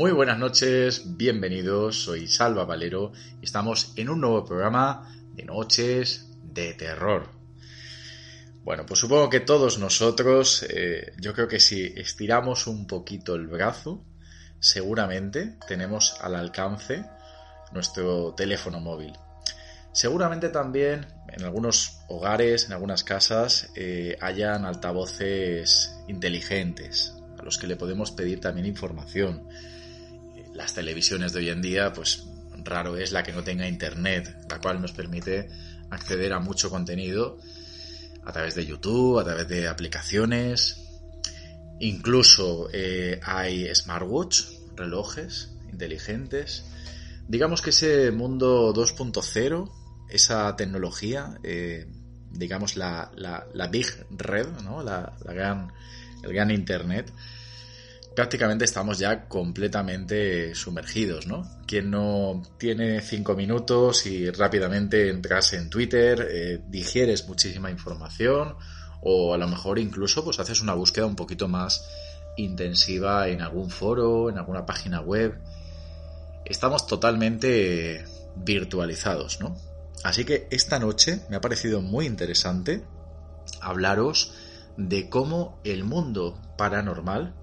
Muy buenas noches, bienvenidos, soy Salva Valero y estamos en un nuevo programa de Noches de Terror. Bueno, pues supongo que todos nosotros, eh, yo creo que si estiramos un poquito el brazo, seguramente tenemos al alcance nuestro teléfono móvil. Seguramente también en algunos hogares, en algunas casas, eh, hayan altavoces inteligentes a los que le podemos pedir también información. Las televisiones de hoy en día, pues raro es la que no tenga internet, la cual nos permite acceder a mucho contenido a través de YouTube, a través de aplicaciones. Incluso eh, hay smartwatch, relojes inteligentes. Digamos que ese mundo 2.0, esa tecnología, eh, digamos la, la, Big Red, ¿no? la, la gran, el gran Internet, prácticamente estamos ya completamente sumergidos, ¿no? Quien no tiene cinco minutos y rápidamente entras en Twitter, eh, digieres muchísima información o a lo mejor incluso pues haces una búsqueda un poquito más intensiva en algún foro, en alguna página web. Estamos totalmente virtualizados, ¿no? Así que esta noche me ha parecido muy interesante hablaros de cómo el mundo paranormal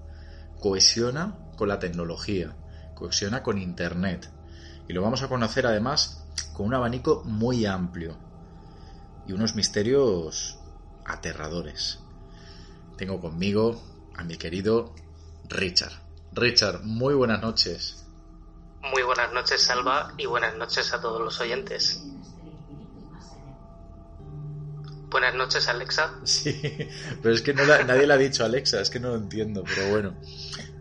cohesiona con la tecnología, cohesiona con Internet. Y lo vamos a conocer además con un abanico muy amplio y unos misterios aterradores. Tengo conmigo a mi querido Richard. Richard, muy buenas noches. Muy buenas noches, Salva, y buenas noches a todos los oyentes. Buenas noches, Alexa. Sí, pero es que no la, nadie le ha dicho Alexa, es que no lo entiendo, pero bueno.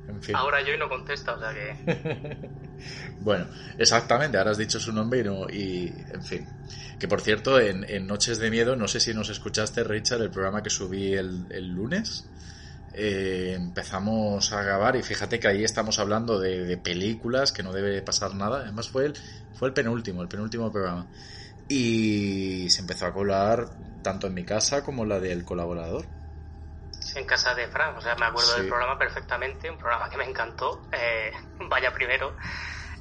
En fin. Ahora yo y no contesta, o sea que. bueno, exactamente, ahora has dicho su nombre y, no, y en fin. Que por cierto, en, en, Noches de Miedo, no sé si nos escuchaste, Richard, el programa que subí el, el lunes. Eh, empezamos a grabar y fíjate que ahí estamos hablando de, de, películas, que no debe pasar nada. Además, fue el, fue el penúltimo, el penúltimo programa. Y se empezó a colar tanto en mi casa como la del colaborador. Sí, en casa de Fran, o sea, me acuerdo sí. del programa perfectamente, un programa que me encantó. Eh, vaya primero,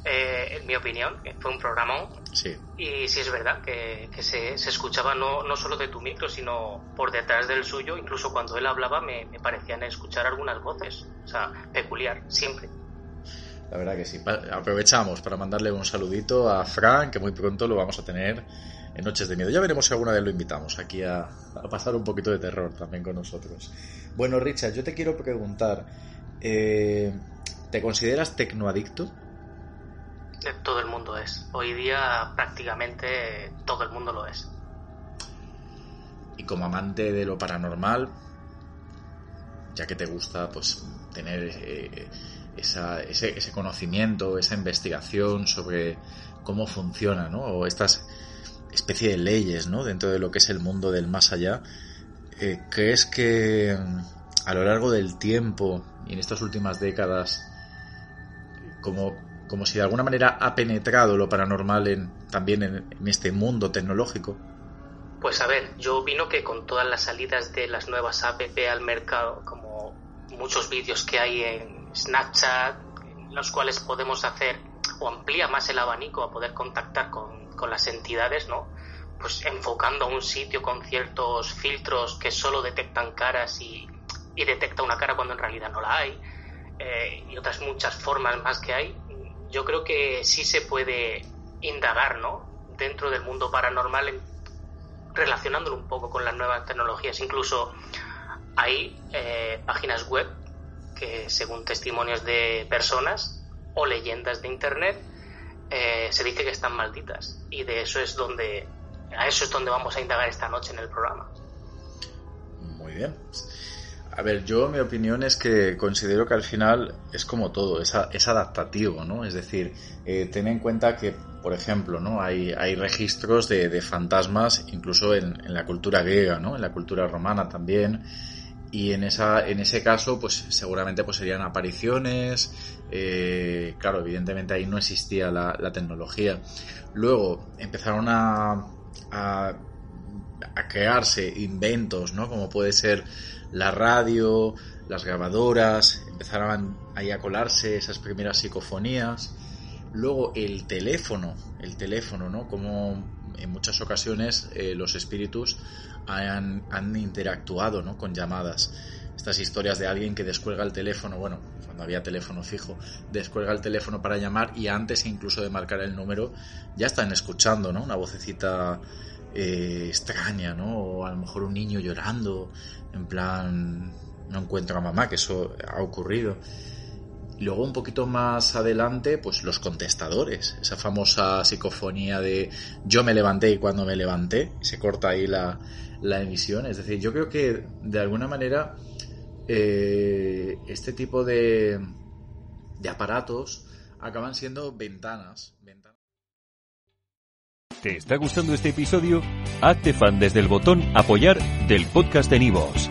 eh, en mi opinión, fue un programón. Sí. Y sí es verdad que, que se, se, escuchaba no, no solo de tu micro, sino por detrás del suyo. Incluso cuando él hablaba me, me parecían escuchar algunas voces. O sea, peculiar, siempre. La verdad que sí. Aprovechamos para mandarle un saludito a Fran, que muy pronto lo vamos a tener en Noches de Miedo. Ya veremos si alguna vez lo invitamos aquí a, a pasar un poquito de terror también con nosotros. Bueno, Richard, yo te quiero preguntar, eh, ¿te consideras tecnoadicto? Todo el mundo es. Hoy día prácticamente todo el mundo lo es. Y como amante de lo paranormal, ya que te gusta pues tener eh, esa, ese, ese, conocimiento, esa investigación sobre cómo funciona, ¿no? O estas especie de leyes, ¿no? Dentro de lo que es el mundo del más allá. Eh, ¿Crees que a lo largo del tiempo y en estas últimas décadas, como, como si de alguna manera ha penetrado lo paranormal en, también en, este mundo tecnológico. Pues a ver, yo opino que con todas las salidas de las nuevas app al mercado, como muchos vídeos que hay en Snapchat, en los cuales podemos hacer o amplía más el abanico a poder contactar con, con las entidades, ¿no? Pues enfocando a un sitio con ciertos filtros que solo detectan caras y, y detecta una cara cuando en realidad no la hay, eh, y otras muchas formas más que hay, yo creo que sí se puede indagar, ¿no? Dentro del mundo paranormal, relacionándolo un poco con las nuevas tecnologías. Incluso hay eh, páginas web según testimonios de personas o leyendas de internet, eh, se dice que están malditas. Y de eso es donde, a eso es donde vamos a indagar esta noche en el programa. Muy bien. A ver, yo mi opinión es que considero que al final es como todo, es, es adaptativo, ¿no? Es decir, eh, ten en cuenta que, por ejemplo, ¿no? Hay, hay registros de, de fantasmas incluso en, en, la cultura griega, ¿no? En la cultura romana también. Y en, esa, en ese caso, pues seguramente pues, serían apariciones. Eh, claro, evidentemente ahí no existía la, tecnología. Luego empezaron a, a, a crearse inventos, ¿no? Como puede ser la radio, las grabadoras, empezaron ahí a colarse esas primeras psicofonías. Luego el teléfono, el teléfono, ¿no? Como en muchas ocasiones eh, los espíritus han, han interactuado, ¿no? Con llamadas. Estas historias de alguien que descuelga el teléfono, bueno, cuando había teléfono fijo, descuelga el teléfono para llamar y antes incluso de marcar el número ya están escuchando, ¿no? Una vocecita eh, extraña, ¿no? O a lo mejor un niño llorando, en plan, no encuentro a mamá, que eso ha ocurrido. Luego un poquito más adelante, pues los contestadores, esa famosa psicofonía de yo me levanté y cuando me levanté, se corta ahí la, la emisión. Es decir, yo creo que de alguna manera eh, este tipo de, de aparatos acaban siendo ventanas, ventanas. ¿Te está gustando este episodio? Hazte fan desde el botón apoyar del podcast de Nivos.